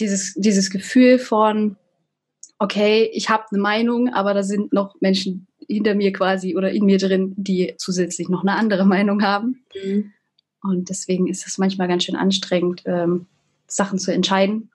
dieses, dieses Gefühl von, okay, ich habe eine Meinung, aber da sind noch Menschen hinter mir quasi oder in mir drin, die zusätzlich noch eine andere Meinung haben. Mhm. Und deswegen ist es manchmal ganz schön anstrengend, ähm, Sachen zu entscheiden.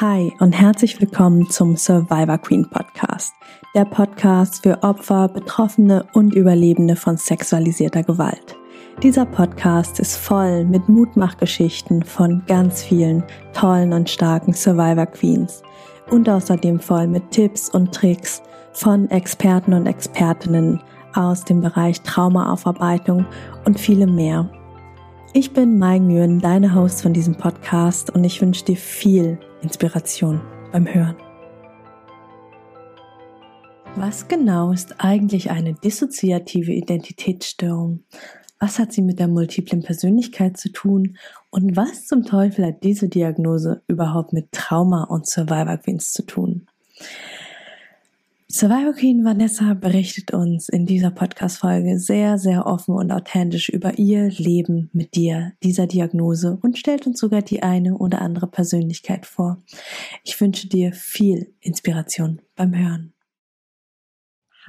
Hi und herzlich willkommen zum Survivor Queen Podcast, der Podcast für Opfer, Betroffene und Überlebende von sexualisierter Gewalt. Dieser Podcast ist voll mit Mutmachgeschichten von ganz vielen tollen und starken Survivor Queens und außerdem voll mit Tipps und Tricks von Experten und Expertinnen aus dem Bereich Traumaaufarbeitung und vielem mehr. Ich bin Mai Nguyen, deine Host von diesem Podcast und ich wünsche dir viel Inspiration beim Hören. Was genau ist eigentlich eine dissoziative Identitätsstörung? Was hat sie mit der multiplen Persönlichkeit zu tun? Und was zum Teufel hat diese Diagnose überhaupt mit Trauma und Survivor Queens zu tun? Survivor Queen Vanessa berichtet uns in dieser Podcast-Folge sehr, sehr offen und authentisch über ihr Leben mit dir, dieser Diagnose und stellt uns sogar die eine oder andere Persönlichkeit vor. Ich wünsche dir viel Inspiration beim Hören.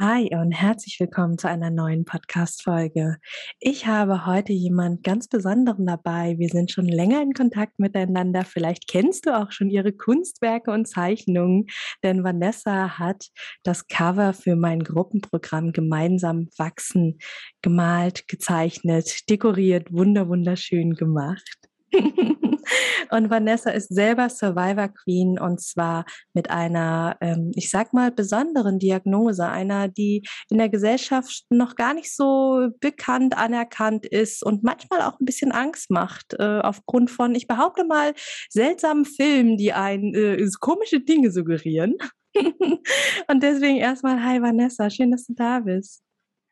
Hi und herzlich willkommen zu einer neuen Podcast-Folge. Ich habe heute jemand ganz Besonderen dabei. Wir sind schon länger in Kontakt miteinander. Vielleicht kennst du auch schon ihre Kunstwerke und Zeichnungen, denn Vanessa hat das Cover für mein Gruppenprogramm Gemeinsam wachsen gemalt, gezeichnet, dekoriert, wunder wunderschön gemacht. und Vanessa ist selber Survivor Queen und zwar mit einer, ähm, ich sag mal, besonderen Diagnose, einer, die in der Gesellschaft noch gar nicht so bekannt, anerkannt ist und manchmal auch ein bisschen Angst macht, äh, aufgrund von, ich behaupte mal, seltsamen Filmen, die ein äh, komische Dinge suggerieren. und deswegen erstmal, hi Vanessa, schön, dass du da bist.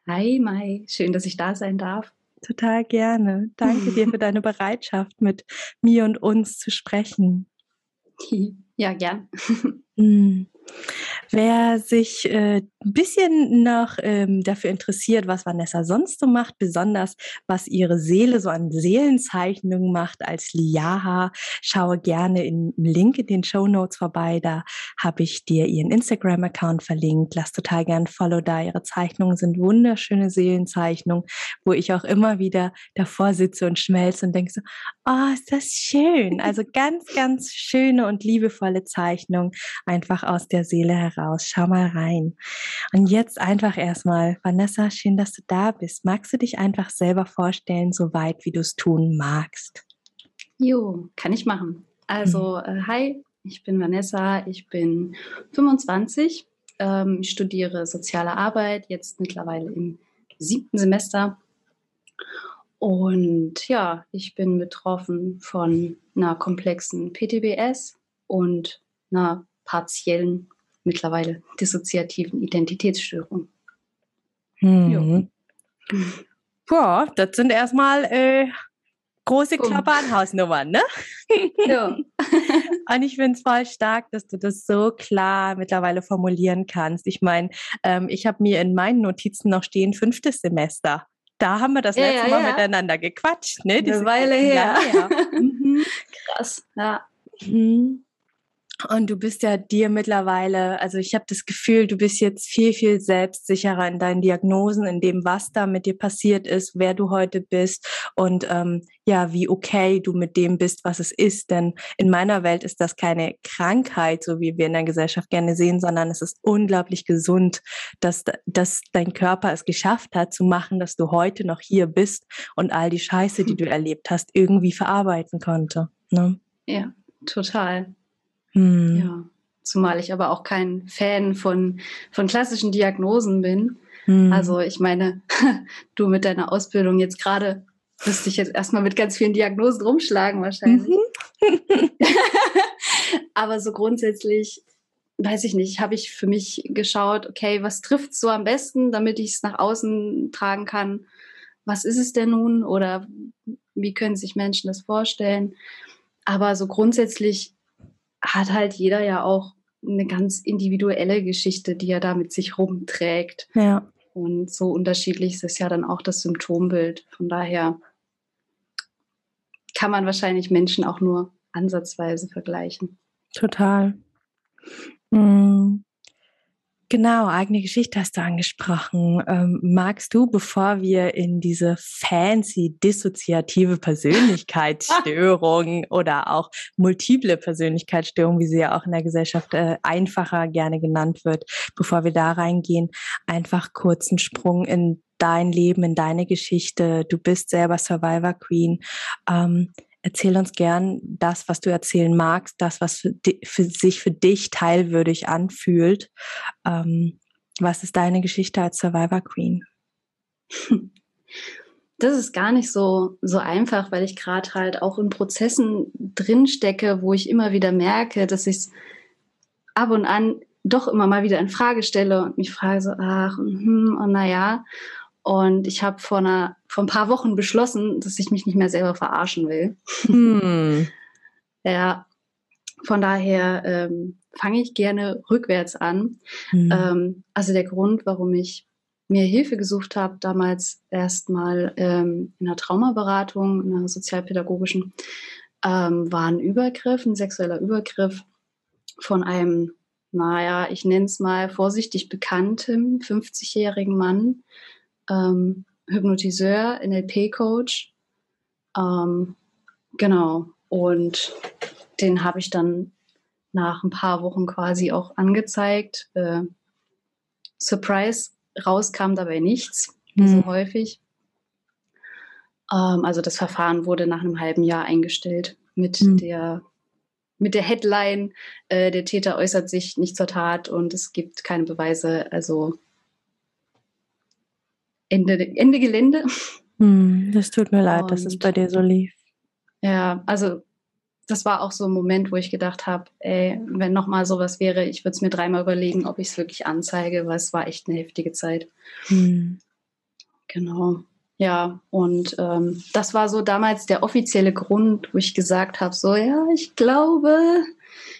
Hi Mai, schön, dass ich da sein darf. Total gerne. Danke dir für deine Bereitschaft, mit mir und uns zu sprechen. Ja, gern. Mm. Wer sich äh, ein bisschen noch ähm, dafür interessiert, was Vanessa sonst so macht, besonders was ihre Seele so an Seelenzeichnungen macht als Liaha, schaue gerne im Link in den Show Notes vorbei. Da habe ich dir ihren Instagram-Account verlinkt. Lass total gern Follow da. Ihre Zeichnungen sind wunderschöne Seelenzeichnungen, wo ich auch immer wieder davor sitze und schmelze und denke so, oh, ist das schön. Also ganz, ganz schöne und liebevolle Zeichnungen einfach aus der Seele heraus. Schau mal rein. Und jetzt einfach erstmal, Vanessa, schön, dass du da bist. Magst du dich einfach selber vorstellen, so weit wie du es tun magst? Jo, kann ich machen. Also, mhm. äh, hi, ich bin Vanessa, ich bin 25, ähm, ich studiere soziale Arbeit, jetzt mittlerweile im siebten Semester. Und ja, ich bin betroffen von einer komplexen PTBS und einer partiellen, mittlerweile dissoziativen Identitätsstörung. Mhm. Boah, das sind erstmal äh, große Klappe an Hausnummern, ne? Ja. Und ich finde es voll stark, dass du das so klar mittlerweile formulieren kannst. Ich meine, ähm, ich habe mir in meinen Notizen noch stehen, fünftes Semester. Da haben wir das ja, letzte ja, Mal ja. miteinander gequatscht, ne? Eine Weile her. Mhm. Krass, ja. Mhm. Und du bist ja dir mittlerweile, also ich habe das Gefühl, du bist jetzt viel, viel selbstsicherer in deinen Diagnosen, in dem, was da mit dir passiert ist, wer du heute bist und ähm, ja, wie okay du mit dem bist, was es ist. Denn in meiner Welt ist das keine Krankheit, so wie wir in der Gesellschaft gerne sehen, sondern es ist unglaublich gesund, dass, dass dein Körper es geschafft hat, zu machen, dass du heute noch hier bist und all die Scheiße, die du erlebt hast, irgendwie verarbeiten konnte. Ne? Ja, total. Hm. Ja. Zumal ich aber auch kein Fan von, von klassischen Diagnosen bin. Hm. Also ich meine, du mit deiner Ausbildung jetzt gerade wirst dich jetzt erstmal mit ganz vielen Diagnosen rumschlagen wahrscheinlich. Mhm. aber so grundsätzlich, weiß ich nicht, habe ich für mich geschaut, okay, was trifft so am besten, damit ich es nach außen tragen kann? Was ist es denn nun? Oder wie können sich Menschen das vorstellen? Aber so grundsätzlich hat halt jeder ja auch eine ganz individuelle Geschichte, die er da mit sich rumträgt. Ja. Und so unterschiedlich ist es ja dann auch das Symptombild. Von daher, kann man wahrscheinlich Menschen auch nur ansatzweise vergleichen. Total. Mhm. Genau, eigene Geschichte hast du angesprochen. Ähm, magst du, bevor wir in diese fancy dissoziative Persönlichkeitsstörung oder auch multiple Persönlichkeitsstörung, wie sie ja auch in der Gesellschaft äh, einfacher gerne genannt wird, bevor wir da reingehen, einfach kurzen Sprung in dein Leben, in deine Geschichte. Du bist selber Survivor Queen. Ähm, erzähl uns gern das, was du erzählen magst, das, was für, für sich für dich teilwürdig anfühlt. Ähm, was ist deine Geschichte als Survivor Queen? Das ist gar nicht so, so einfach, weil ich gerade halt auch in Prozessen drinstecke, wo ich immer wieder merke, dass ich es ab und an doch immer mal wieder in Frage stelle und mich frage so, ach, und, hm, und naja. Und ich habe vor, einer, vor ein paar Wochen beschlossen, dass ich mich nicht mehr selber verarschen will. Hm. ja, von daher ähm, fange ich gerne rückwärts an. Hm. Ähm, also der Grund, warum ich mir Hilfe gesucht habe, damals erstmal ähm, in einer Traumaberatung, in einer sozialpädagogischen, ähm, war ein Übergriff, ein sexueller Übergriff von einem, naja, ich nenne es mal vorsichtig bekanntem 50-jährigen Mann, ähm, Hypnotiseur, NLP-Coach. Ähm, genau. Und den habe ich dann nach ein paar Wochen quasi auch angezeigt. Äh, Surprise, rauskam dabei nichts, wie so hm. häufig. Ähm, also das Verfahren wurde nach einem halben Jahr eingestellt mit hm. der mit der Headline, äh, der Täter äußert sich nicht zur Tat und es gibt keine Beweise. Also Ende, Ende Gelände. Hm, das tut mir leid, und, dass es bei dir so lief. Ja, also das war auch so ein Moment, wo ich gedacht habe, ey, wenn nochmal sowas wäre, ich würde es mir dreimal überlegen, ob ich es wirklich anzeige, weil es war echt eine heftige Zeit. Hm. Genau. Ja, und ähm, das war so damals der offizielle Grund, wo ich gesagt habe, so ja, ich glaube,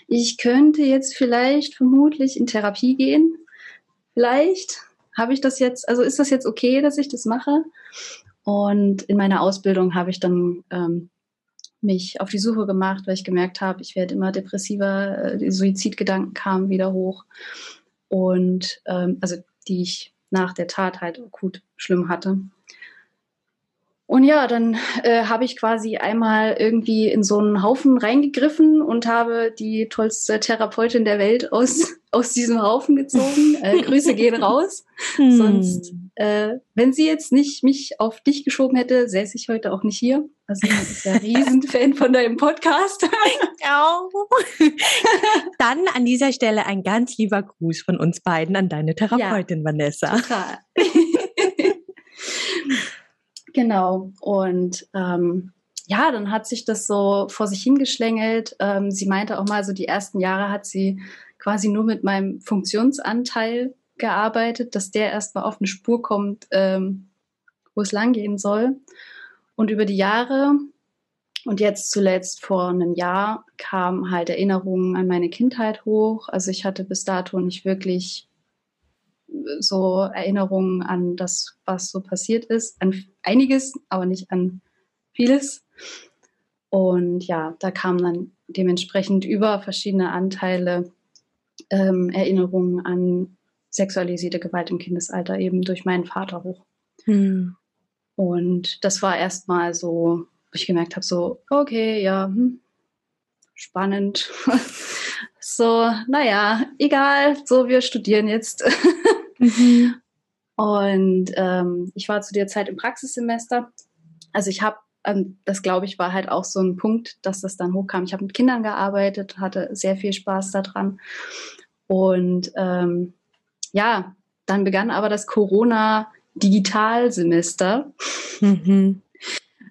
ich könnte jetzt vielleicht vermutlich in Therapie gehen. Vielleicht habe ich das jetzt, also ist das jetzt okay, dass ich das mache? Und in meiner Ausbildung habe ich dann ähm, mich auf die Suche gemacht, weil ich gemerkt habe, ich werde immer depressiver, äh, die Suizidgedanken kamen wieder hoch. Und ähm, also die ich nach der Tat halt akut schlimm hatte. Und ja, dann äh, habe ich quasi einmal irgendwie in so einen Haufen reingegriffen und habe die tollste Therapeutin der Welt aus, aus diesem Haufen gezogen. Äh, Grüße gehen raus. Hm. Sonst, äh, wenn sie jetzt nicht mich auf dich geschoben hätte, säße ich heute auch nicht hier. Also ich bin ja Riesenfan von deinem Podcast. Dann an dieser Stelle ein ganz lieber Gruß von uns beiden an deine Therapeutin, ja, Vanessa. Total. Genau. Und ähm, ja, dann hat sich das so vor sich hingeschlängelt. Ähm, sie meinte auch mal, so die ersten Jahre hat sie quasi nur mit meinem Funktionsanteil gearbeitet, dass der erstmal auf eine Spur kommt, ähm, wo es langgehen soll. Und über die Jahre und jetzt zuletzt vor einem Jahr kamen halt Erinnerungen an meine Kindheit hoch. Also ich hatte bis dato nicht wirklich so Erinnerungen an das, was so passiert ist, an einiges, aber nicht an vieles. Und ja, da kamen dann dementsprechend über verschiedene Anteile ähm, Erinnerungen an sexualisierte Gewalt im Kindesalter eben durch meinen Vater hoch. Hm. Und das war erstmal so, wo ich gemerkt habe, so, okay, ja, hm, spannend. so, naja, egal, so, wir studieren jetzt. Mhm. Und ähm, ich war zu der Zeit im Praxissemester. Also ich habe, ähm, das glaube ich, war halt auch so ein Punkt, dass das dann hochkam. Ich habe mit Kindern gearbeitet, hatte sehr viel Spaß daran. Und ähm, ja, dann begann aber das Corona-Digitalsemester. Mhm.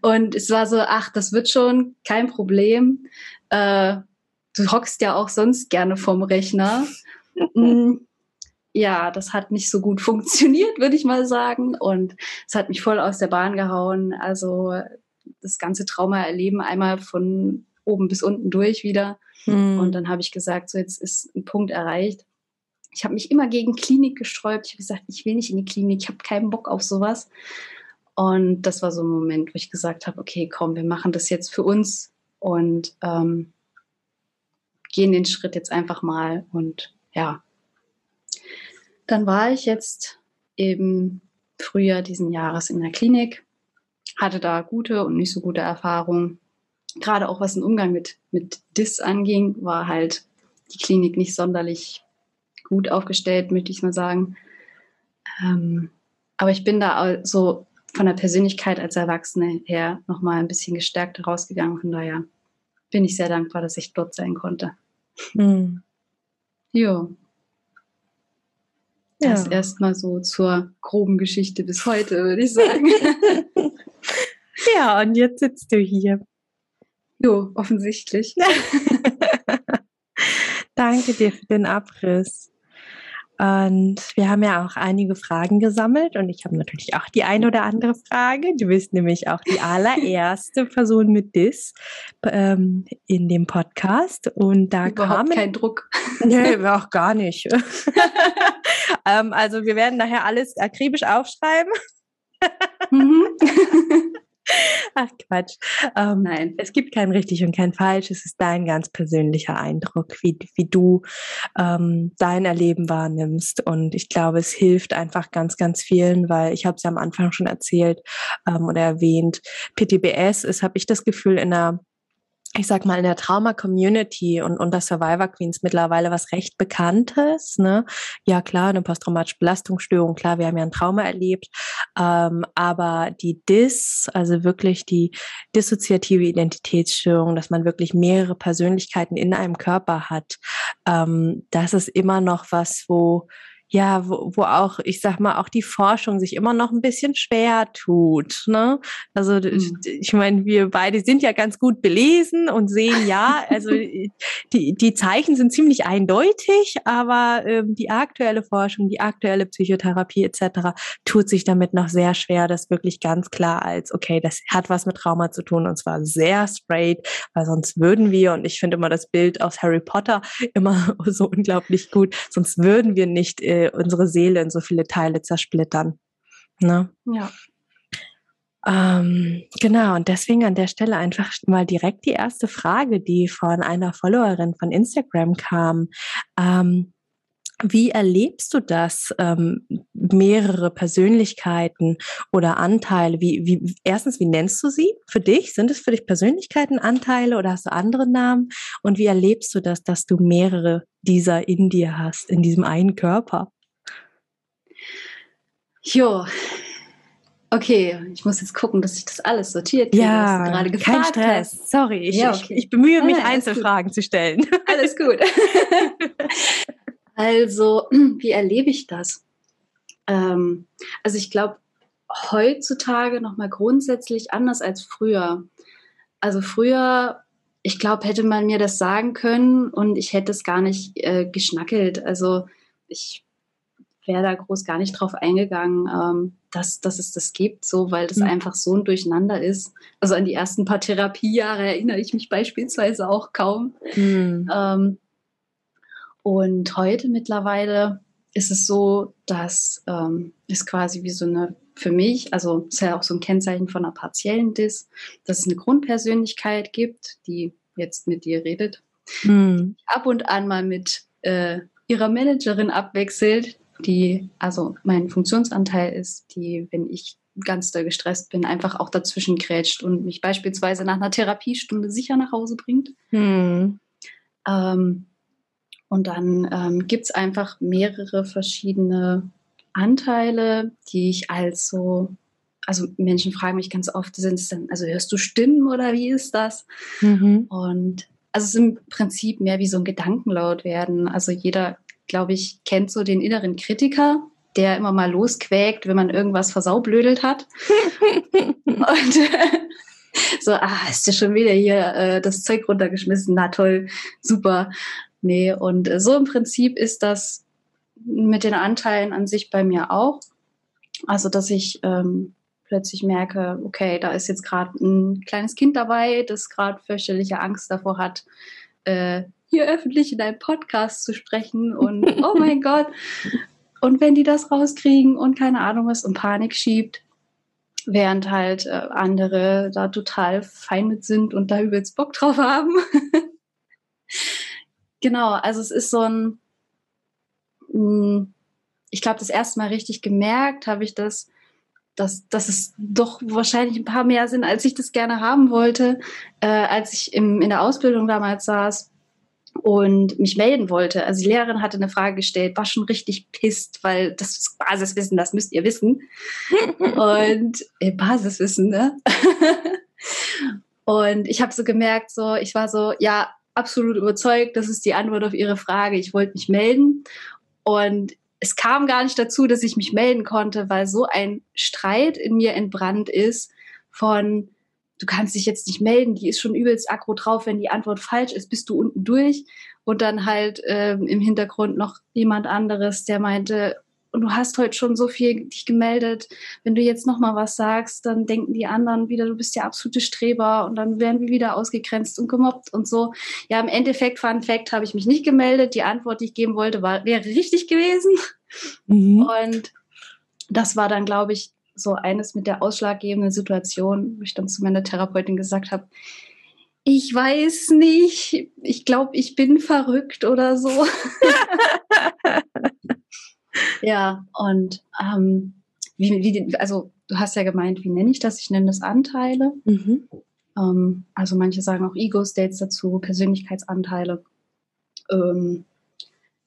Und es war so, ach, das wird schon kein Problem. Äh, du hockst ja auch sonst gerne vom Rechner. Mm ja, das hat nicht so gut funktioniert, würde ich mal sagen. Und es hat mich voll aus der Bahn gehauen. Also das ganze Trauma erleben einmal von oben bis unten durch wieder. Mhm. Und dann habe ich gesagt, so jetzt ist ein Punkt erreicht. Ich habe mich immer gegen Klinik gesträubt. Ich habe gesagt, ich will nicht in die Klinik, ich habe keinen Bock auf sowas. Und das war so ein Moment, wo ich gesagt habe, okay, komm, wir machen das jetzt für uns und ähm, gehen den Schritt jetzt einfach mal. Und ja, dann war ich jetzt eben Frühjahr diesen Jahres in der Klinik, hatte da gute und nicht so gute Erfahrungen. Gerade auch was den Umgang mit, mit DIS anging, war halt die Klinik nicht sonderlich gut aufgestellt, möchte ich mal sagen. Ähm, aber ich bin da so von der Persönlichkeit als Erwachsene her nochmal ein bisschen gestärkt rausgegangen. Von daher bin ich sehr dankbar, dass ich dort sein konnte. Hm. Jo. Das ja. erstmal so zur groben Geschichte bis heute, würde ich sagen. ja, und jetzt sitzt du hier. Jo, offensichtlich. Danke dir für den Abriss. Und wir haben ja auch einige Fragen gesammelt und ich habe natürlich auch die eine oder andere Frage. Du bist nämlich auch die allererste Person mit Dis ähm, in dem Podcast und da Überhaupt kam kein Druck. Nee, auch gar nicht. ähm, also wir werden nachher alles akribisch aufschreiben. Mhm. Ach Quatsch. Ähm, Nein. Es gibt kein richtig und kein falsch. Es ist dein ganz persönlicher Eindruck, wie, wie du ähm, dein Erleben wahrnimmst. Und ich glaube, es hilft einfach ganz, ganz vielen, weil ich habe es ja am Anfang schon erzählt ähm, oder erwähnt. PTBS ist, habe ich das Gefühl, in einer ich sag mal, in der Trauma-Community und unter Survivor Queens mittlerweile was recht Bekanntes. Ne? Ja, klar, eine posttraumatische Belastungsstörung, klar, wir haben ja ein Trauma erlebt. Ähm, aber die DIS, also wirklich die dissoziative Identitätsstörung, dass man wirklich mehrere Persönlichkeiten in einem Körper hat, ähm, das ist immer noch was, wo ja, wo, wo auch, ich sag mal, auch die Forschung sich immer noch ein bisschen schwer tut. Ne? Also mhm. ich meine, wir beide sind ja ganz gut belesen und sehen ja, also die, die Zeichen sind ziemlich eindeutig, aber ähm, die aktuelle Forschung, die aktuelle Psychotherapie etc. tut sich damit noch sehr schwer, das wirklich ganz klar als, okay, das hat was mit Trauma zu tun und zwar sehr straight, weil sonst würden wir, und ich finde immer das Bild aus Harry Potter immer so unglaublich gut, sonst würden wir nicht äh, unsere Seele in so viele Teile zersplittern. Ne? Ja. Ähm, genau, und deswegen an der Stelle einfach mal direkt die erste Frage, die von einer Followerin von Instagram kam. Ähm, wie erlebst du das, ähm, mehrere Persönlichkeiten oder Anteile? Wie, wie, erstens, wie nennst du sie für dich? Sind es für dich Persönlichkeiten, Anteile oder hast du andere Namen? Und wie erlebst du das, dass du mehrere dieser in dir hast, in diesem einen Körper? Jo. Okay, ich muss jetzt gucken, dass ich das alles sortiert kriege, ja, was du gerade gefragt kein Stress. Hast. Sorry, ich, ja, okay. ich, ich, bemühe mich, ja, Einzelfragen gut. zu stellen. Alles gut. also, wie erlebe ich das? Ähm, also ich glaube, heutzutage nochmal grundsätzlich anders als früher. Also früher, ich glaube, hätte man mir das sagen können und ich hätte es gar nicht äh, geschnackelt. Also ich wäre da groß gar nicht drauf eingegangen, ähm, dass, dass es das gibt, so weil das mhm. einfach so ein Durcheinander ist. Also an die ersten paar Therapiejahre erinnere ich mich beispielsweise auch kaum. Mhm. Ähm, und heute mittlerweile ist es so, dass ähm, es quasi wie so eine, für mich, also ist ja auch so ein Kennzeichen von einer partiellen Dis, dass es eine Grundpersönlichkeit gibt, die jetzt mit dir redet, mhm. ab und an mal mit äh, ihrer Managerin abwechselt, die, also mein Funktionsanteil ist, die, wenn ich ganz da gestresst bin, einfach auch dazwischen grätscht und mich beispielsweise nach einer Therapiestunde sicher nach Hause bringt. Hm. Ähm, und dann ähm, gibt es einfach mehrere verschiedene Anteile, die ich als so, also Menschen fragen mich ganz oft, sind es dann, also hörst du Stimmen oder wie ist das? Mhm. Und also es ist im Prinzip mehr wie so ein Gedankenlaut werden. Also jeder glaube ich, kennt so den inneren Kritiker, der immer mal losquäkt, wenn man irgendwas versaublödelt hat. und so, ah, ist ja schon wieder hier äh, das Zeug runtergeschmissen. Na toll, super. Nee, und äh, so im Prinzip ist das mit den Anteilen an sich bei mir auch. Also, dass ich ähm, plötzlich merke, okay, da ist jetzt gerade ein kleines Kind dabei, das gerade fürchterliche Angst davor hat, äh, hier öffentlich in einem Podcast zu sprechen und oh mein Gott. Und wenn die das rauskriegen und keine Ahnung was und Panik schiebt. während halt äh, andere da total fein mit sind und da übelst Bock drauf haben. genau, also es ist so ein, mh, hm, ich glaube, das erste Mal richtig gemerkt habe ich das, dass, dass es doch wahrscheinlich ein paar mehr sind, als ich das gerne haben wollte, äh, als ich im, in der Ausbildung damals saß und mich melden wollte. Also die Lehrerin hatte eine Frage gestellt, war schon richtig pisst, weil das ist Basiswissen, das müsst ihr wissen. und äh, Basiswissen, ne? und ich habe so gemerkt, so ich war so, ja, absolut überzeugt, das ist die Antwort auf ihre Frage. Ich wollte mich melden und es kam gar nicht dazu, dass ich mich melden konnte, weil so ein Streit in mir entbrannt ist von du kannst dich jetzt nicht melden, die ist schon übelst aggro drauf, wenn die Antwort falsch ist, bist du unten durch. Und dann halt ähm, im Hintergrund noch jemand anderes, der meinte, und du hast heute schon so viel dich gemeldet, wenn du jetzt noch mal was sagst, dann denken die anderen wieder, du bist der absolute Streber und dann werden wir wieder ausgegrenzt und gemobbt und so. Ja, im Endeffekt, Fun Fact, habe ich mich nicht gemeldet. Die Antwort, die ich geben wollte, war, wäre richtig gewesen. Mhm. Und das war dann, glaube ich, so eines mit der ausschlaggebenden Situation, wo ich dann zu meiner Therapeutin gesagt habe, ich weiß nicht, ich glaube, ich bin verrückt oder so. ja, und ähm, wie, wie, also du hast ja gemeint, wie nenne ich das? Ich nenne das Anteile. Mhm. Ähm, also manche sagen auch Ego-States dazu, Persönlichkeitsanteile. Ähm,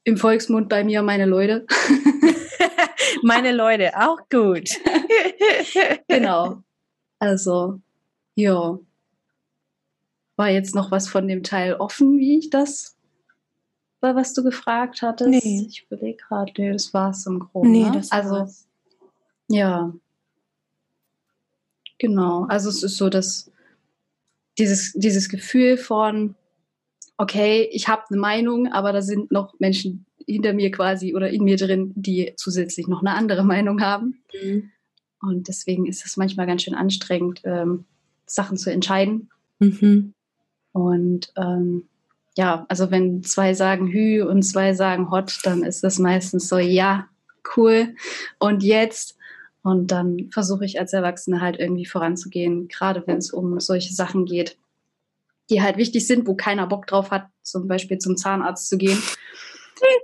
Im Volksmund bei mir meine Leute. meine Leute, auch gut. genau. Also, ja. War jetzt noch was von dem Teil offen, wie ich das war, was du gefragt hattest? Nee. Ich überlege gerade, nee, das war es im Groben. Nee, ne? das also, war's. ja. Genau. Also es ist so, dass dieses, dieses Gefühl von, okay, ich habe eine Meinung, aber da sind noch Menschen hinter mir quasi oder in mir drin, die zusätzlich noch eine andere Meinung haben. Mhm. Und deswegen ist es manchmal ganz schön anstrengend, ähm, Sachen zu entscheiden. Mhm. Und ähm, ja, also wenn zwei sagen Hü und zwei sagen Hot, dann ist das meistens so, ja, cool. Und jetzt? Und dann versuche ich als Erwachsene halt irgendwie voranzugehen, gerade wenn es um solche Sachen geht, die halt wichtig sind, wo keiner Bock drauf hat, zum Beispiel zum Zahnarzt zu gehen.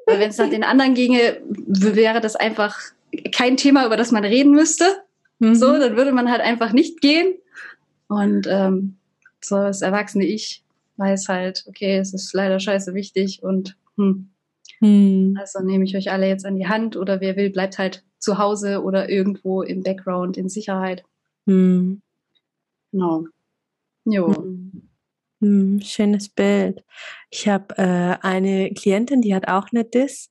Weil wenn es nach den anderen ginge, wäre das einfach kein Thema, über das man reden müsste. Mhm. So, dann würde man halt einfach nicht gehen. Und ähm, so das erwachsene Ich weiß halt, okay, es ist leider scheiße wichtig und hm. Hm. Also nehme ich euch alle jetzt an die Hand oder wer will, bleibt halt zu Hause oder irgendwo im Background in Sicherheit. Hm. Genau. Jo. Hm. Hm, schönes Bild. Ich habe äh, eine Klientin, die hat auch eine Dis,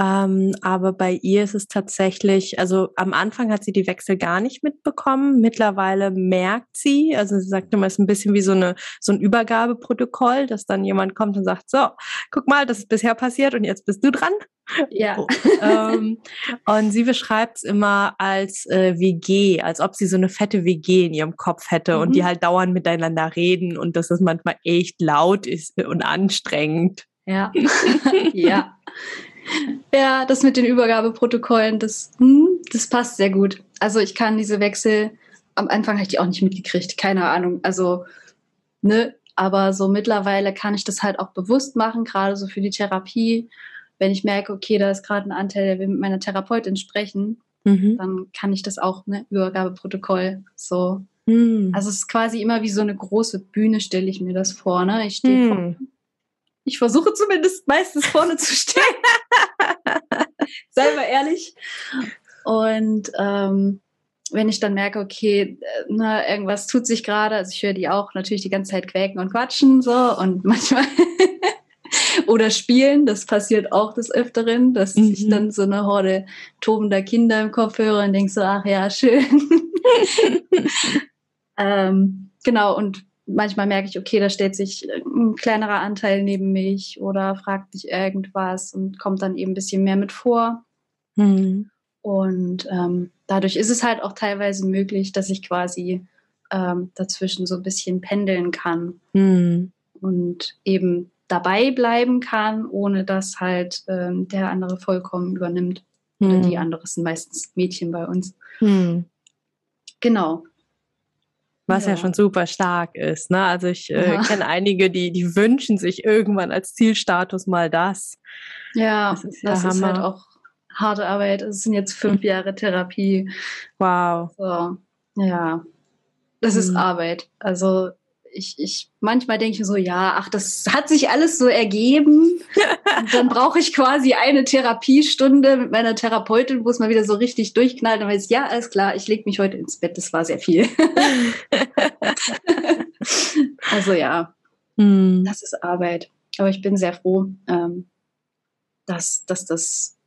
ähm, aber bei ihr ist es tatsächlich, also am Anfang hat sie die Wechsel gar nicht mitbekommen. Mittlerweile merkt sie, also sie sagt immer, es ist ein bisschen wie so eine so ein Übergabeprotokoll, dass dann jemand kommt und sagt, so, guck mal, das ist bisher passiert und jetzt bist du dran. Ja. Oh, ähm, und sie beschreibt es immer als äh, WG, als ob sie so eine fette WG in ihrem Kopf hätte mhm. und die mhm. halt dauernd miteinander reden und dass es manchmal echt laut ist und anstrengend. Ja. ja. Ja, das mit den Übergabeprotokollen, das, hm, das passt sehr gut. Also ich kann diese Wechsel, am Anfang habe ich die auch nicht mitgekriegt, keine Ahnung. Also, ne, aber so mittlerweile kann ich das halt auch bewusst machen, gerade so für die Therapie wenn ich merke, okay, da ist gerade ein Anteil, der will mit meiner Therapeutin sprechen, mhm. dann kann ich das auch, ne, Übergabeprotokoll so. Mhm. Also es ist quasi immer wie so eine große Bühne, stelle ich mir das vor. Ne? Ich stehe mhm. vor, ich versuche zumindest meistens vorne zu stehen. Sei mal ehrlich. Und ähm, wenn ich dann merke, okay, na, irgendwas tut sich gerade, also ich höre die auch natürlich die ganze Zeit quäken und quatschen so und manchmal oder spielen, das passiert auch des Öfteren, dass mhm. ich dann so eine Horde tobender Kinder im Kopf höre und denke so, ach ja, schön. ähm, genau, und manchmal merke ich, okay, da stellt sich ein kleinerer Anteil neben mich oder fragt mich irgendwas und kommt dann eben ein bisschen mehr mit vor. Mhm. Und ähm, dadurch ist es halt auch teilweise möglich, dass ich quasi ähm, dazwischen so ein bisschen pendeln kann. Mhm. Und eben dabei bleiben kann, ohne dass halt ähm, der andere vollkommen übernimmt. Hm. Oder die andere sind meistens Mädchen bei uns. Hm. Genau. Was ja. ja. schon super stark ist. Ne? Also ich äh, ja. kenne einige, die, die wünschen sich irgendwann als Zielstatus mal das. Ja, das ist, das ist halt auch harte Arbeit. Es sind jetzt fünf hm. Jahre Therapie. Wow. So, ja, das mhm. ist hm. Arbeit. Also ich, ich manchmal denke ich mir so, ja, ach, das hat sich alles so ergeben. Und dann brauche ich quasi eine Therapiestunde mit meiner Therapeutin, wo es mal wieder so richtig durchknallt. Und weiß ja, alles klar, ich lege mich heute ins Bett. Das war sehr viel. also ja, mhm. das ist Arbeit. Aber ich bin sehr froh, ähm, dass, dass das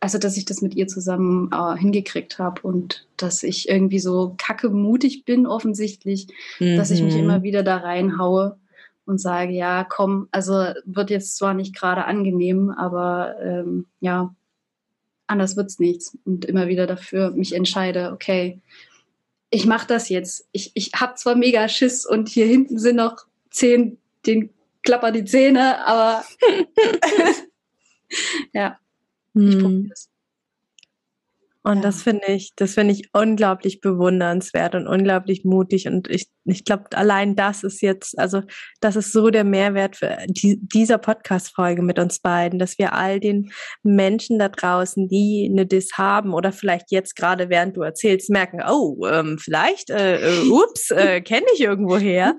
also dass ich das mit ihr zusammen äh, hingekriegt habe und dass ich irgendwie so kacke mutig bin offensichtlich, mhm. dass ich mich mhm. immer wieder da reinhaue und sage, ja, komm, also wird jetzt zwar nicht gerade angenehm, aber ähm, ja, anders wird's nichts und immer wieder dafür mich entscheide, okay, ich mache das jetzt. Ich, ich habe zwar mega Schiss und hier hinten sind noch zehn, den klapper die Zähne, aber ja, ich hm. probiere es. Und ja. das finde ich, das finde ich unglaublich bewundernswert und unglaublich mutig. Und ich, ich glaube, allein das ist jetzt, also das ist so der Mehrwert für die, dieser Podcast-Folge mit uns beiden, dass wir all den Menschen da draußen, die eine Dis haben oder vielleicht jetzt gerade während du erzählst, merken, oh, ähm, vielleicht, äh, äh, ups, äh, kenne ich irgendwo her.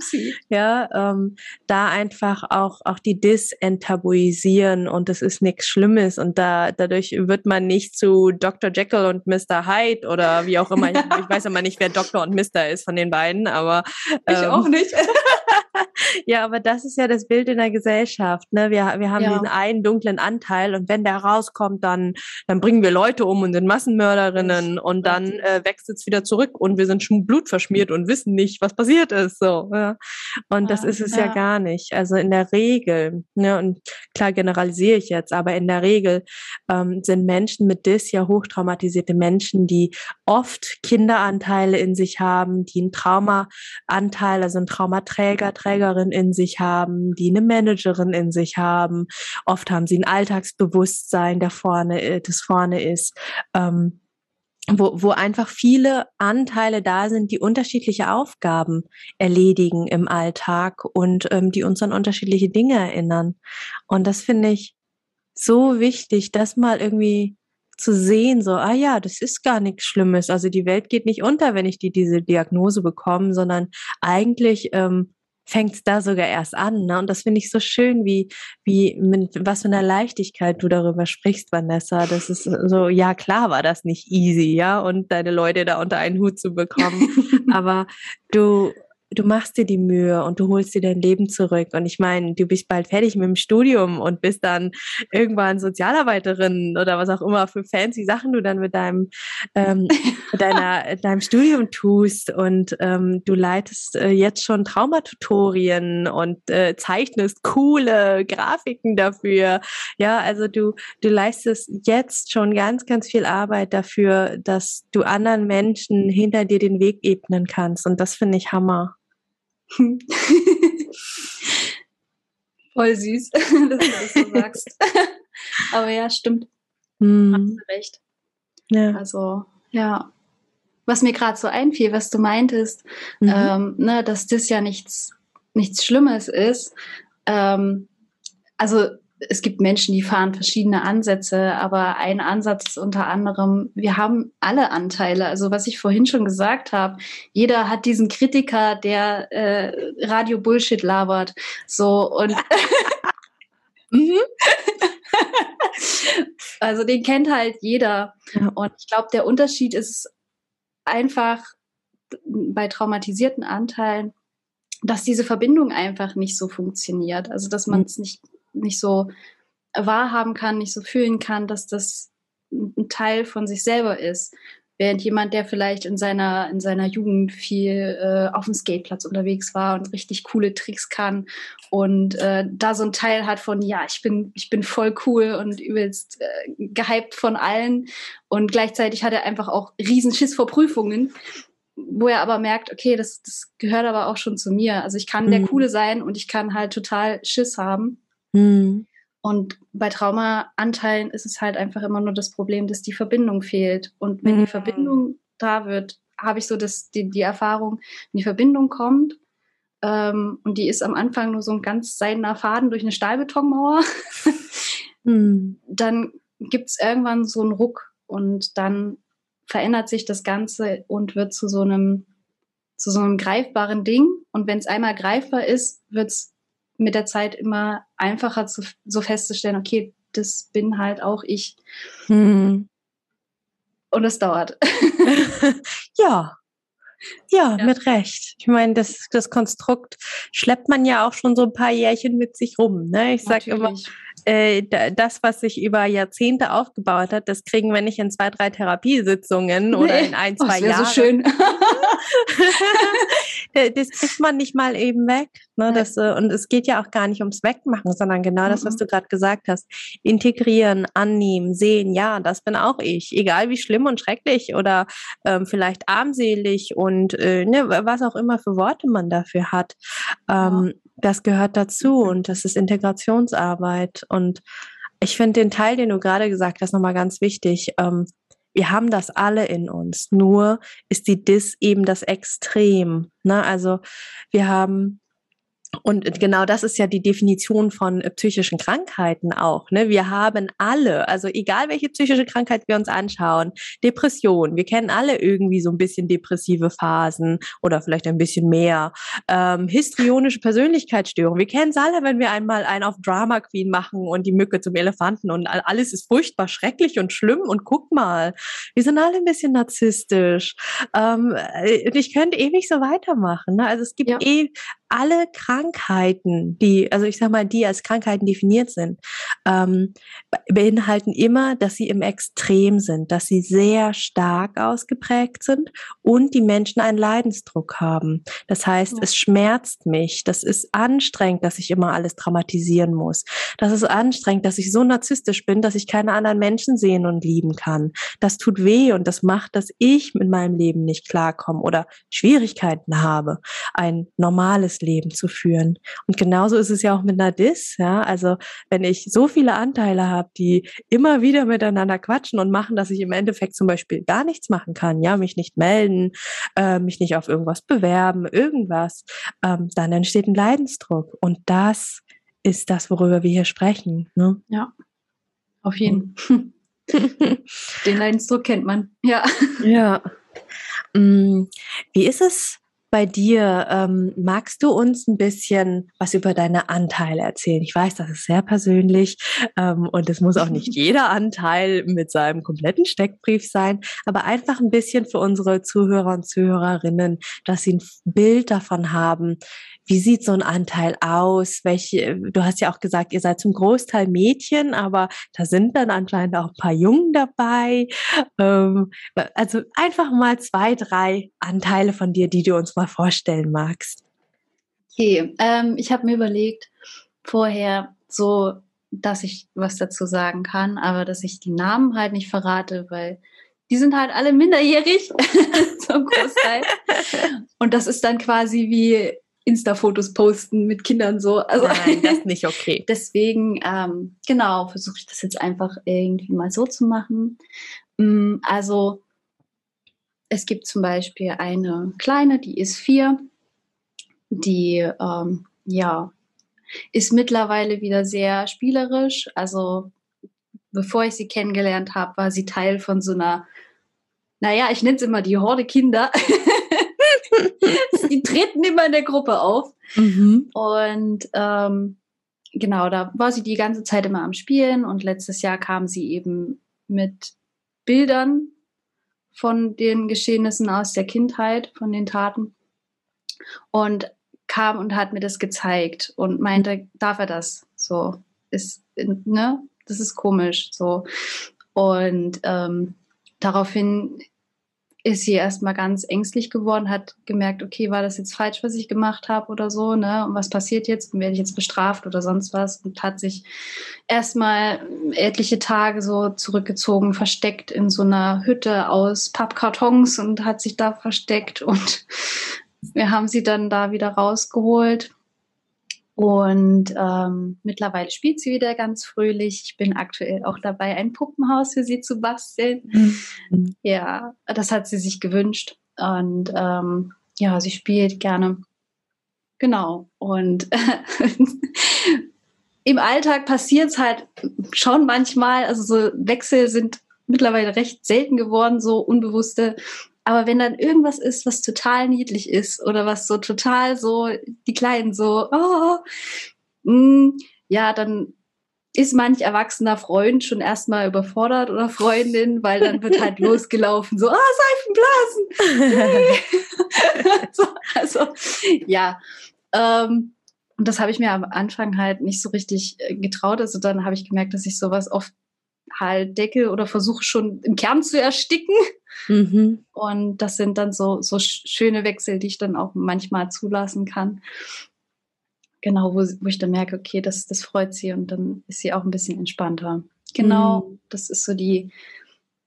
ja, ähm, da einfach auch, auch die Dis enttabuisieren und es ist nichts Schlimmes und da, dadurch wird man nicht zu Dr. Jekyll und und Mr. Hyde oder wie auch immer. Ich, ich weiß immer nicht, wer Dr. und Mr. ist von den beiden, aber ähm, ich auch nicht. ja, aber das ist ja das Bild in der Gesellschaft. Ne? Wir, wir haben ja. diesen einen dunklen Anteil und wenn der rauskommt, dann, dann bringen wir Leute um und sind Massenmörderinnen und dann äh, wächst es wieder zurück und wir sind blutverschmiert und wissen nicht, was passiert ist. So, ja. Und ja, das ist es ja. ja. gar nicht. Also in der Regel, ne, und klar generalisiere ich jetzt, aber in der Regel ähm, sind Menschen mit DIS ja hochtraumatisierte Menschen, die oft Kinderanteile in sich haben, die einen Traumaanteil, also einen Traumaträger, Trägerin in sich haben, die eine Managerin in sich haben. Oft haben sie ein Alltagsbewusstsein, der vorne, äh, das vorne ist. Ähm, wo, wo einfach viele Anteile da sind, die unterschiedliche Aufgaben erledigen im Alltag und ähm, die uns an unterschiedliche Dinge erinnern. Und das finde ich so wichtig, das mal irgendwie zu sehen, so, ah ja, das ist gar nichts Schlimmes. Also die Welt geht nicht unter, wenn ich die diese Diagnose bekomme, sondern eigentlich ähm, fängt es da sogar erst an. Ne? Und das finde ich so schön, wie, wie mit was für einer Leichtigkeit du darüber sprichst, Vanessa. Das ist so, ja klar war das nicht easy, ja, und deine Leute da unter einen Hut zu bekommen. Aber du du machst dir die Mühe und du holst dir dein Leben zurück. Und ich meine, du bist bald fertig mit dem Studium und bist dann irgendwann Sozialarbeiterin oder was auch immer für fancy Sachen du dann mit deinem, ähm, mit deiner, deinem Studium tust. Und ähm, du leitest äh, jetzt schon Traumatutorien und äh, zeichnest coole Grafiken dafür. Ja, also du, du leistest jetzt schon ganz, ganz viel Arbeit dafür, dass du anderen Menschen hinter dir den Weg ebnen kannst. Und das finde ich Hammer. Voll süß, dass du das so sagst. Aber ja, stimmt. Hm. Hast du recht. Ja. Also, ja. Was mir gerade so einfiel, was du meintest, mhm. ähm, ne, dass das ja nichts, nichts Schlimmes ist. Ähm, also es gibt Menschen, die fahren verschiedene Ansätze, aber ein Ansatz ist unter anderem, wir haben alle Anteile. Also was ich vorhin schon gesagt habe, jeder hat diesen Kritiker, der äh, Radio Bullshit labert. So und mhm. also den kennt halt jeder. Und ich glaube, der Unterschied ist einfach bei traumatisierten Anteilen, dass diese Verbindung einfach nicht so funktioniert. Also dass man es nicht nicht so wahrhaben kann, nicht so fühlen kann, dass das ein Teil von sich selber ist. Während jemand, der vielleicht in seiner, in seiner Jugend viel äh, auf dem Skateplatz unterwegs war und richtig coole Tricks kann und äh, da so ein Teil hat von, ja, ich bin, ich bin voll cool und übelst äh, gehypt von allen und gleichzeitig hat er einfach auch riesen Schiss vor Prüfungen, wo er aber merkt, okay, das, das gehört aber auch schon zu mir. Also ich kann mhm. der Coole sein und ich kann halt total Schiss haben. Mhm. Und bei Traumaanteilen ist es halt einfach immer nur das Problem, dass die Verbindung fehlt. Und wenn mhm. die Verbindung da wird, habe ich so das, die, die Erfahrung, wenn die Verbindung kommt ähm, und die ist am Anfang nur so ein ganz seidener Faden durch eine Stahlbetonmauer, hm. dann gibt es irgendwann so einen Ruck und dann verändert sich das Ganze und wird zu so einem, zu so einem greifbaren Ding. Und wenn es einmal greifbar ist, wird es mit der Zeit immer einfacher, zu, so festzustellen, okay, das bin halt auch ich. Hm. Und es dauert. ja. Ja, ja, mit Recht. Ich meine, das, das Konstrukt schleppt man ja auch schon so ein paar Jährchen mit sich rum. Ne? Ich sage immer, äh, das, was sich über Jahrzehnte aufgebaut hat, das kriegen wir nicht in zwei, drei Therapiesitzungen oder nee. in ein, zwei oh, Jahren. so schön. das kriegt man nicht mal eben weg. Ne? Das, äh, und es geht ja auch gar nicht ums Wegmachen, sondern genau das, was mhm. du gerade gesagt hast. Integrieren, annehmen, sehen, ja, das bin auch ich. Egal wie schlimm und schrecklich oder ähm, vielleicht armselig und äh, ne, was auch immer für Worte man dafür hat. Ähm, das gehört dazu und das ist Integrationsarbeit. Und ich finde den Teil, den du gerade gesagt hast, nochmal ganz wichtig. Ähm, wir haben das alle in uns. Nur ist die Dis eben das Extrem. Ne? Also wir haben und genau das ist ja die Definition von äh, psychischen Krankheiten auch. Ne? Wir haben alle, also egal welche psychische Krankheit wir uns anschauen, Depression, wir kennen alle irgendwie so ein bisschen depressive Phasen oder vielleicht ein bisschen mehr. Ähm, histrionische Persönlichkeitsstörung, wir kennen es alle, wenn wir einmal einen auf Drama Queen machen und die Mücke zum Elefanten und alles ist furchtbar schrecklich und schlimm und guck mal, wir sind alle ein bisschen narzisstisch. Ähm, äh, ich könnte ewig so weitermachen. Ne? Also es gibt ja. eh alle Krankheiten, die, also ich sag mal, die als Krankheiten definiert sind, ähm, beinhalten immer, dass sie im Extrem sind, dass sie sehr stark ausgeprägt sind und die Menschen einen Leidensdruck haben. Das heißt, ja. es schmerzt mich, das ist anstrengend, dass ich immer alles dramatisieren muss. Das ist anstrengend, dass ich so narzisstisch bin, dass ich keine anderen Menschen sehen und lieben kann. Das tut weh und das macht, dass ich mit meinem Leben nicht klarkomme oder Schwierigkeiten habe, ein normales Leben zu führen. Und genauso ist es ja auch mit einer Dis, ja. Also wenn ich so viele Anteile habe, die immer wieder miteinander quatschen und machen, dass ich im Endeffekt zum Beispiel gar nichts machen kann, ja, mich nicht melden, äh, mich nicht auf irgendwas bewerben, irgendwas, ähm, dann entsteht ein Leidensdruck. Und das ist das, worüber wir hier sprechen. Ne? Ja, auf jeden Fall. Den Leidensdruck kennt man, ja. Ja. Mm, wie ist es bei dir. Ähm, magst du uns ein bisschen was über deine Anteile erzählen? Ich weiß, das ist sehr persönlich ähm, und es muss auch nicht jeder Anteil mit seinem kompletten Steckbrief sein, aber einfach ein bisschen für unsere Zuhörer und Zuhörerinnen, dass sie ein Bild davon haben, wie sieht so ein Anteil aus? Welche, du hast ja auch gesagt, ihr seid zum Großteil Mädchen, aber da sind dann anscheinend auch ein paar Jungen dabei. Ähm, also einfach mal zwei, drei Anteile von dir, die du uns mal vorstellen magst. Okay, ähm, ich habe mir überlegt vorher so, dass ich was dazu sagen kann, aber dass ich die Namen halt nicht verrate, weil die sind halt alle minderjährig zum Großteil. Und das ist dann quasi wie Insta-Fotos posten mit Kindern so. Also Nein, das ist nicht okay. deswegen, ähm, genau, versuche ich das jetzt einfach irgendwie mal so zu machen. Mm, also es gibt zum Beispiel eine kleine, die ist vier, die ähm, ja ist mittlerweile wieder sehr spielerisch. Also bevor ich sie kennengelernt habe, war sie Teil von so einer, naja, ich nenne es immer die Horde Kinder. die treten immer in der Gruppe auf. Mhm. Und ähm, genau, da war sie die ganze Zeit immer am Spielen und letztes Jahr kam sie eben mit Bildern von den Geschehnissen aus der Kindheit, von den Taten und kam und hat mir das gezeigt und meinte, darf er das? So ist, ne, das ist komisch, so. Und ähm, daraufhin ist sie erstmal ganz ängstlich geworden, hat gemerkt, okay, war das jetzt falsch, was ich gemacht habe oder so, ne? Und was passiert jetzt? Werde ich jetzt bestraft oder sonst was? Und hat sich erstmal etliche Tage so zurückgezogen, versteckt in so einer Hütte aus Pappkartons und hat sich da versteckt und wir haben sie dann da wieder rausgeholt und ähm, mittlerweile spielt sie wieder ganz fröhlich. Ich bin aktuell auch dabei, ein Puppenhaus für sie zu basteln. Mhm. Ja, das hat sie sich gewünscht. Und ähm, ja, sie spielt gerne. Genau. Und im Alltag passiert es halt schon manchmal. Also so Wechsel sind mittlerweile recht selten geworden, so unbewusste. Aber wenn dann irgendwas ist, was total niedlich ist oder was so total so, die Kleinen so, oh, mh, mm, ja, dann ist manch erwachsener Freund schon erstmal überfordert oder Freundin, weil dann wird halt losgelaufen, so, ah, Seifenblasen. so, also, ja. Ähm, und das habe ich mir am Anfang halt nicht so richtig äh, getraut. Also dann habe ich gemerkt, dass ich sowas oft halt decke oder versuche schon im Kern zu ersticken. Mhm. Und das sind dann so, so schöne Wechsel, die ich dann auch manchmal zulassen kann genau, wo, wo ich dann merke, okay, das, das freut sie und dann ist sie auch ein bisschen entspannter. Genau, mhm. das ist so die,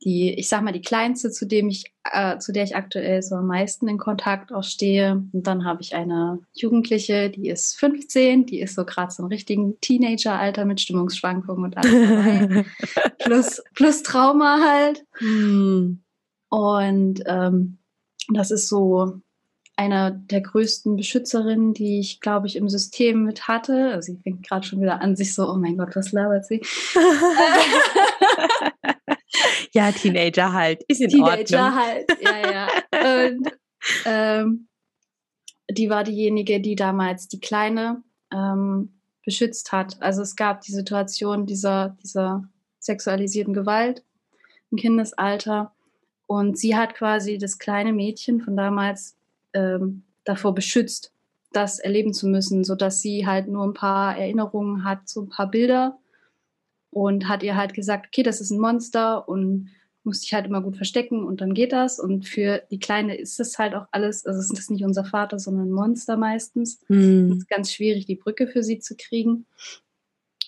die, ich sag mal, die kleinste, zu dem ich, äh, zu der ich aktuell so am meisten in Kontakt auch stehe. Und dann habe ich eine Jugendliche, die ist 15, die ist so gerade so ein richtigen Teenager-Alter mit Stimmungsschwankungen und alles plus, plus Trauma halt. Mhm. Und ähm, das ist so, einer der größten Beschützerinnen, die ich, glaube ich, im System mit hatte. Also sie fängt gerade schon wieder an, sich so, oh mein Gott, was labert sie? ja, Teenager halt. Ist in Teenager Ordnung. halt, ja, ja. Und ähm, die war diejenige, die damals die Kleine ähm, beschützt hat. Also es gab die Situation dieser, dieser sexualisierten Gewalt im Kindesalter. Und sie hat quasi das kleine Mädchen von damals ähm, davor beschützt, das erleben zu müssen, sodass sie halt nur ein paar Erinnerungen hat, so ein paar Bilder und hat ihr halt gesagt, okay, das ist ein Monster und muss sich halt immer gut verstecken und dann geht das. Und für die Kleine ist das halt auch alles, also es ist nicht unser Vater, sondern ein Monster meistens. Mhm. Es ist ganz schwierig, die Brücke für sie zu kriegen.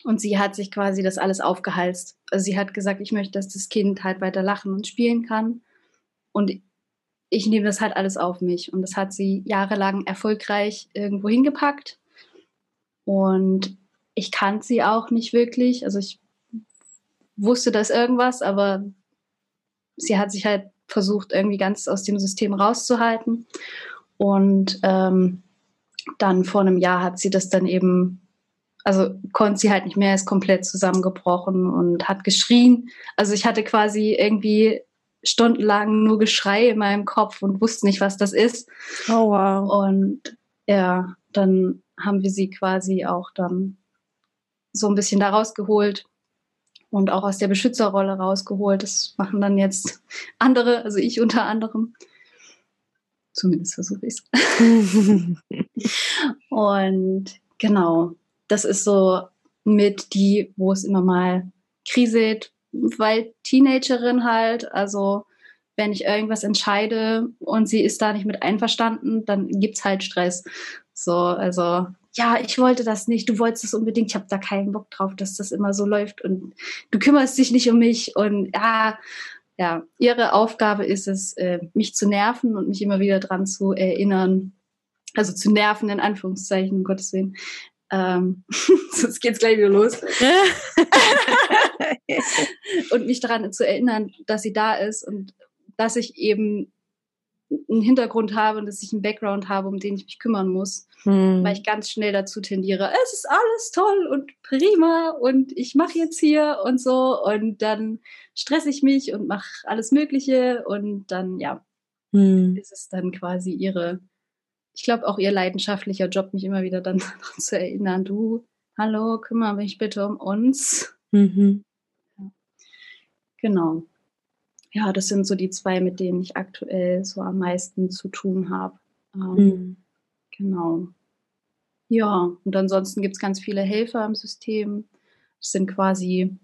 Und sie hat sich quasi das alles aufgehalst. Also sie hat gesagt, ich möchte, dass das Kind halt weiter lachen und spielen kann. Und ich nehme das halt alles auf mich. Und das hat sie jahrelang erfolgreich irgendwo hingepackt. Und ich kannte sie auch nicht wirklich. Also ich wusste das irgendwas, aber sie hat sich halt versucht, irgendwie ganz aus dem System rauszuhalten. Und ähm, dann vor einem Jahr hat sie das dann eben, also konnte sie halt nicht mehr, ist komplett zusammengebrochen und hat geschrien. Also ich hatte quasi irgendwie stundenlang nur Geschrei in meinem Kopf und wusste nicht, was das ist. Oh wow. Und ja, dann haben wir sie quasi auch dann so ein bisschen da rausgeholt und auch aus der Beschützerrolle rausgeholt. Das machen dann jetzt andere, also ich unter anderem. Zumindest versuche ich es. und genau, das ist so mit die, wo es immer mal kriselt, weil Teenagerin halt, also wenn ich irgendwas entscheide und sie ist da nicht mit einverstanden, dann gibt's halt Stress. So, also ja, ich wollte das nicht, du wolltest es unbedingt, ich habe da keinen Bock drauf, dass das immer so läuft. Und du kümmerst dich nicht um mich. Und ja, ja, ihre Aufgabe ist es, äh, mich zu nerven und mich immer wieder dran zu erinnern, also zu nerven in Anführungszeichen, um Gottes Willen. Ähm, sonst geht's gleich wieder los. und mich daran zu erinnern, dass sie da ist und dass ich eben einen Hintergrund habe und dass ich einen Background habe, um den ich mich kümmern muss, hm. weil ich ganz schnell dazu tendiere, es ist alles toll und prima und ich mache jetzt hier und so und dann stress ich mich und mache alles Mögliche und dann, ja, hm. ist es dann quasi ihre, ich glaube auch ihr leidenschaftlicher Job, mich immer wieder dann daran zu erinnern, du, hallo, kümmere mich bitte um uns. Mhm. Genau. Ja, das sind so die zwei, mit denen ich aktuell so am meisten zu tun habe. Ähm, mhm. Genau. Ja, und ansonsten gibt es ganz viele Helfer im System. Das sind quasi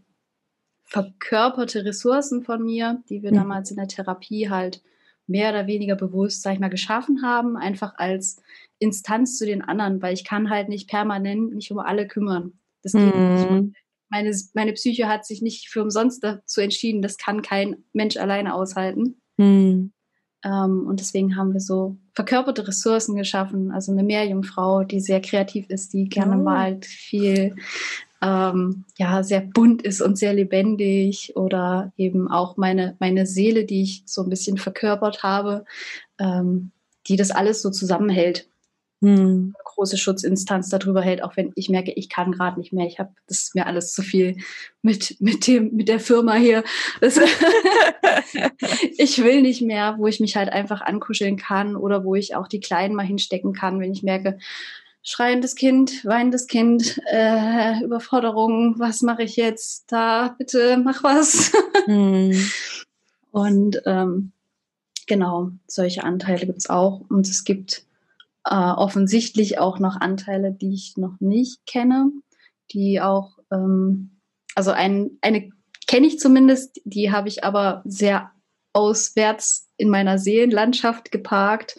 verkörperte Ressourcen von mir, die wir mhm. damals in der Therapie halt mehr oder weniger bewusst, sag ich mal, geschaffen haben, einfach als Instanz zu den anderen, weil ich kann halt nicht permanent mich um alle kümmern. Das geht mhm. nicht meine, meine Psyche hat sich nicht für umsonst dazu entschieden, das kann kein Mensch alleine aushalten. Mhm. Ähm, und deswegen haben wir so verkörperte Ressourcen geschaffen. Also eine Meerjungfrau, die sehr kreativ ist, die gerne oh. malt, viel, ähm, ja, sehr bunt ist und sehr lebendig. Oder eben auch meine, meine Seele, die ich so ein bisschen verkörpert habe, ähm, die das alles so zusammenhält. Hm. große Schutzinstanz darüber hält, auch wenn ich merke, ich kann gerade nicht mehr. Ich habe, das ist mir alles zu viel mit, mit dem, mit der Firma hier. Das, ich will nicht mehr, wo ich mich halt einfach ankuscheln kann oder wo ich auch die Kleinen mal hinstecken kann, wenn ich merke, schreiendes Kind, weinendes Kind, äh, Überforderung, was mache ich jetzt da? Bitte mach was. Hm. Und ähm, genau, solche Anteile gibt es auch. Und es gibt äh, offensichtlich auch noch Anteile, die ich noch nicht kenne, die auch, ähm, also ein, eine kenne ich zumindest, die habe ich aber sehr auswärts in meiner Seelenlandschaft geparkt,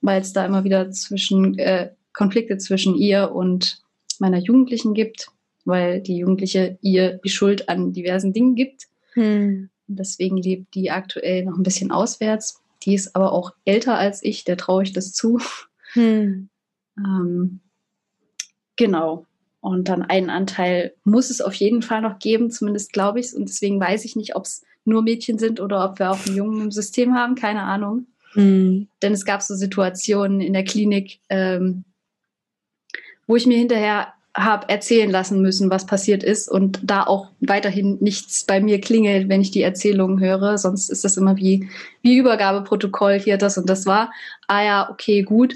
weil es da immer wieder zwischen äh, Konflikte zwischen ihr und meiner Jugendlichen gibt, weil die Jugendliche ihr die Schuld an diversen Dingen gibt. Hm. Deswegen lebt die aktuell noch ein bisschen auswärts. Die ist aber auch älter als ich, der traue ich das zu. Hm. Ähm, genau. Und dann einen Anteil muss es auf jeden Fall noch geben, zumindest glaube ich es. Und deswegen weiß ich nicht, ob es nur Mädchen sind oder ob wir auch einen Jungen im System haben, keine Ahnung. Hm. Denn es gab so Situationen in der Klinik, ähm, wo ich mir hinterher habe erzählen lassen müssen, was passiert ist und da auch weiterhin nichts bei mir klingelt, wenn ich die Erzählungen höre. Sonst ist das immer wie, wie Übergabeprotokoll hier, das und das war. Ah ja, okay, gut.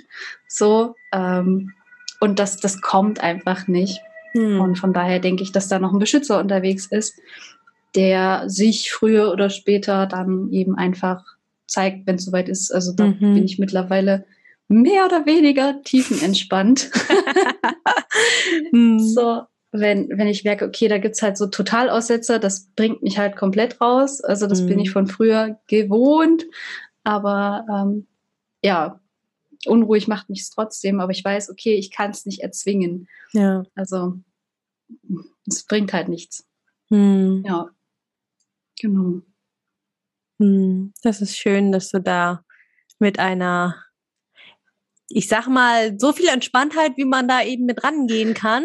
So. Ähm, und das, das kommt einfach nicht. Hm. Und von daher denke ich, dass da noch ein Beschützer unterwegs ist, der sich früher oder später dann eben einfach zeigt, wenn es soweit ist. Also da mhm. bin ich mittlerweile mehr oder weniger tiefenentspannt. hm. So, wenn, wenn ich merke, okay, da gibt es halt so Totalaussetzer, das bringt mich halt komplett raus. Also das hm. bin ich von früher gewohnt. Aber ähm, ja, unruhig macht mich es trotzdem, aber ich weiß, okay, ich kann es nicht erzwingen. Ja. Also es bringt halt nichts. Hm. Ja. Genau. Hm. Das ist schön, dass du da mit einer ich sag mal, so viel Entspanntheit, wie man da eben mit rangehen kann,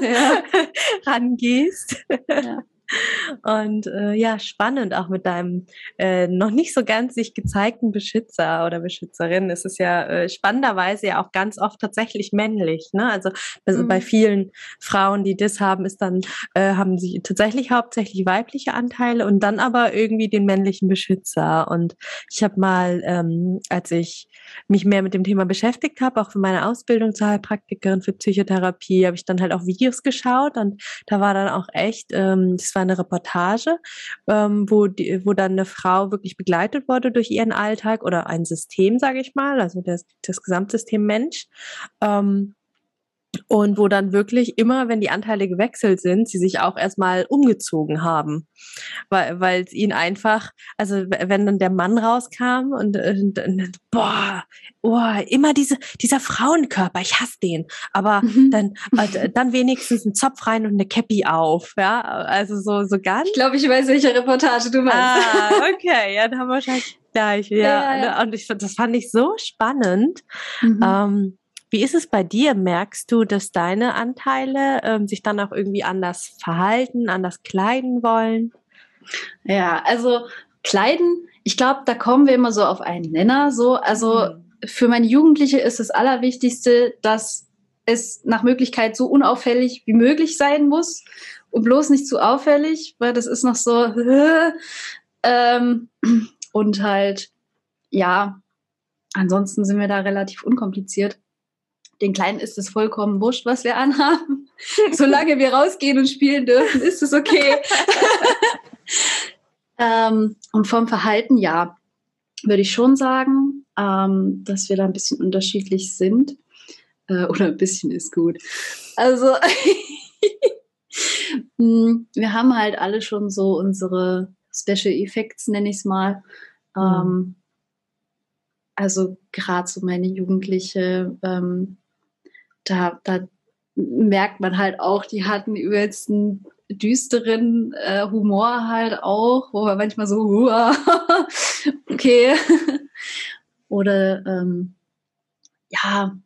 ja. rangehst. Ja. Und äh, ja, spannend auch mit deinem äh, noch nicht so ganz sich gezeigten Beschützer oder Beschützerin. Es ist ja äh, spannenderweise ja auch ganz oft tatsächlich männlich. Ne? Also, also mhm. bei vielen Frauen, die das haben, ist dann äh, haben sie tatsächlich hauptsächlich weibliche Anteile und dann aber irgendwie den männlichen Beschützer. Und ich habe mal, ähm, als ich mich mehr mit dem Thema beschäftigt habe, auch für meine Ausbildung zur Heilpraktikerin für Psychotherapie, habe ich dann halt auch Videos geschaut und da war dann auch echt, ähm, das war eine Reportage, ähm, wo, die, wo dann eine Frau wirklich begleitet wurde durch ihren Alltag oder ein System, sage ich mal, also das, das Gesamtsystem Mensch. Ähm, und wo dann wirklich immer, wenn die Anteile gewechselt sind, sie sich auch erstmal umgezogen haben, weil weil es ihnen einfach, also wenn dann der Mann rauskam und, und, und boah, oh, immer diese dieser Frauenkörper, ich hasse den, aber mhm. dann äh, dann wenigstens ein Zopf rein und eine Cappy auf, ja, also so so ganz. Ich glaube, ich weiß, welche Reportage du meinst. Ah, okay, ja, dann wahrscheinlich gleich, ja, ja, ja. und ich das fand ich so spannend. Mhm. Ähm, wie ist es bei dir? Merkst du, dass deine Anteile ähm, sich dann auch irgendwie anders verhalten, anders kleiden wollen? Ja, also kleiden, ich glaube, da kommen wir immer so auf einen Nenner. So, also mhm. für meine Jugendliche ist das Allerwichtigste, dass es nach Möglichkeit so unauffällig wie möglich sein muss und bloß nicht zu auffällig, weil das ist noch so ähm, und halt ja. Ansonsten sind wir da relativ unkompliziert. Den Kleinen ist es vollkommen wurscht, was wir anhaben. Solange wir rausgehen und spielen dürfen, ist es okay. ähm, und vom Verhalten, ja, würde ich schon sagen, ähm, dass wir da ein bisschen unterschiedlich sind. Äh, oder ein bisschen ist gut. Also, hm, wir haben halt alle schon so unsere Special Effects, nenne ich es mal. Mhm. Ähm, also gerade so meine Jugendliche, ähm, da, da merkt man halt auch, die hatten übelst einen düsteren äh, Humor halt auch, wo man manchmal so, okay. Oder ähm, ja,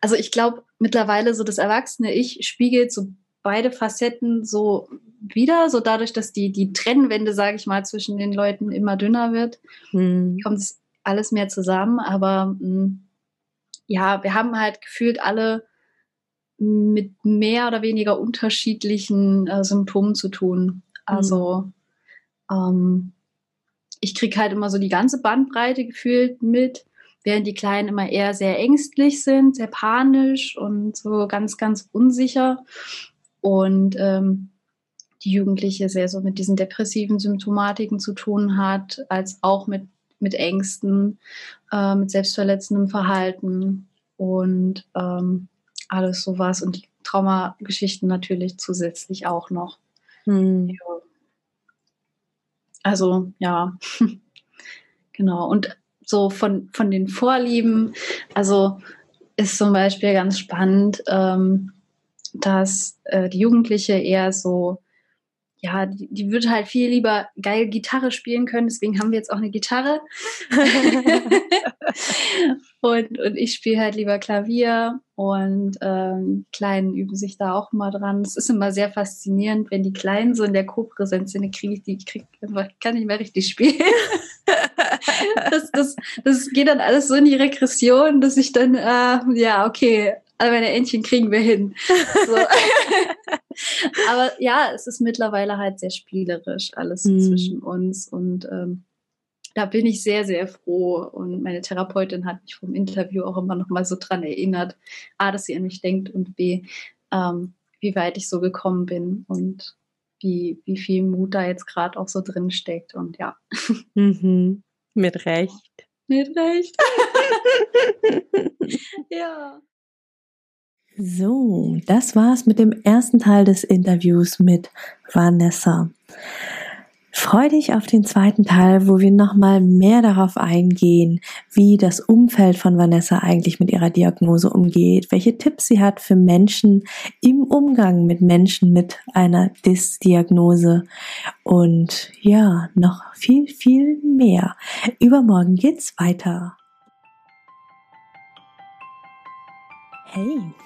also ich glaube mittlerweile so das erwachsene Ich spiegelt so beide Facetten so wieder, so dadurch, dass die, die Trennwände, sage ich mal, zwischen den Leuten immer dünner wird, hm. kommt es alles mehr zusammen, aber mh, hm, ja, wir haben halt gefühlt alle mit mehr oder weniger unterschiedlichen äh, Symptomen zu tun. Also mhm. ähm, ich kriege halt immer so die ganze Bandbreite gefühlt mit, während die Kleinen immer eher sehr ängstlich sind, sehr panisch und so ganz, ganz unsicher. Und ähm, die Jugendliche sehr so mit diesen depressiven Symptomatiken zu tun hat, als auch mit, mit Ängsten, äh, mit selbstverletzendem Verhalten und ähm, alles sowas und die Traumageschichten natürlich zusätzlich auch noch. Hm. Ja. Also ja, genau. Und so von, von den Vorlieben, also ist zum Beispiel ganz spannend, ähm, dass äh, die Jugendliche eher so ja, die, die würde halt viel lieber geil Gitarre spielen können, deswegen haben wir jetzt auch eine Gitarre. und, und ich spiele halt lieber Klavier und ähm, Kleinen üben sich da auch mal dran. Es ist immer sehr faszinierend, wenn die Kleinen so in der Co-Präsenz sind, kriege ich die, krieg, kann nicht mehr richtig spielen. das, das, das geht dann alles so in die Regression, dass ich dann, äh, ja, okay, alle meine Entchen kriegen wir hin. So. Aber ja, es ist mittlerweile halt sehr spielerisch alles mhm. zwischen uns und ähm, da bin ich sehr, sehr froh. Und meine Therapeutin hat mich vom Interview auch immer noch mal so dran erinnert, A, dass sie an mich denkt und B, ähm, wie weit ich so gekommen bin und wie, wie viel Mut da jetzt gerade auch so drin steckt. Und ja. Mhm. Mit Recht. Mit Recht. ja. So, das war's mit dem ersten Teil des Interviews mit Vanessa. Freu dich auf den zweiten Teil, wo wir nochmal mehr darauf eingehen, wie das Umfeld von Vanessa eigentlich mit ihrer Diagnose umgeht, welche Tipps sie hat für Menschen im Umgang mit Menschen mit einer Dis-Diagnose und ja, noch viel, viel mehr. Übermorgen geht's weiter. Hey!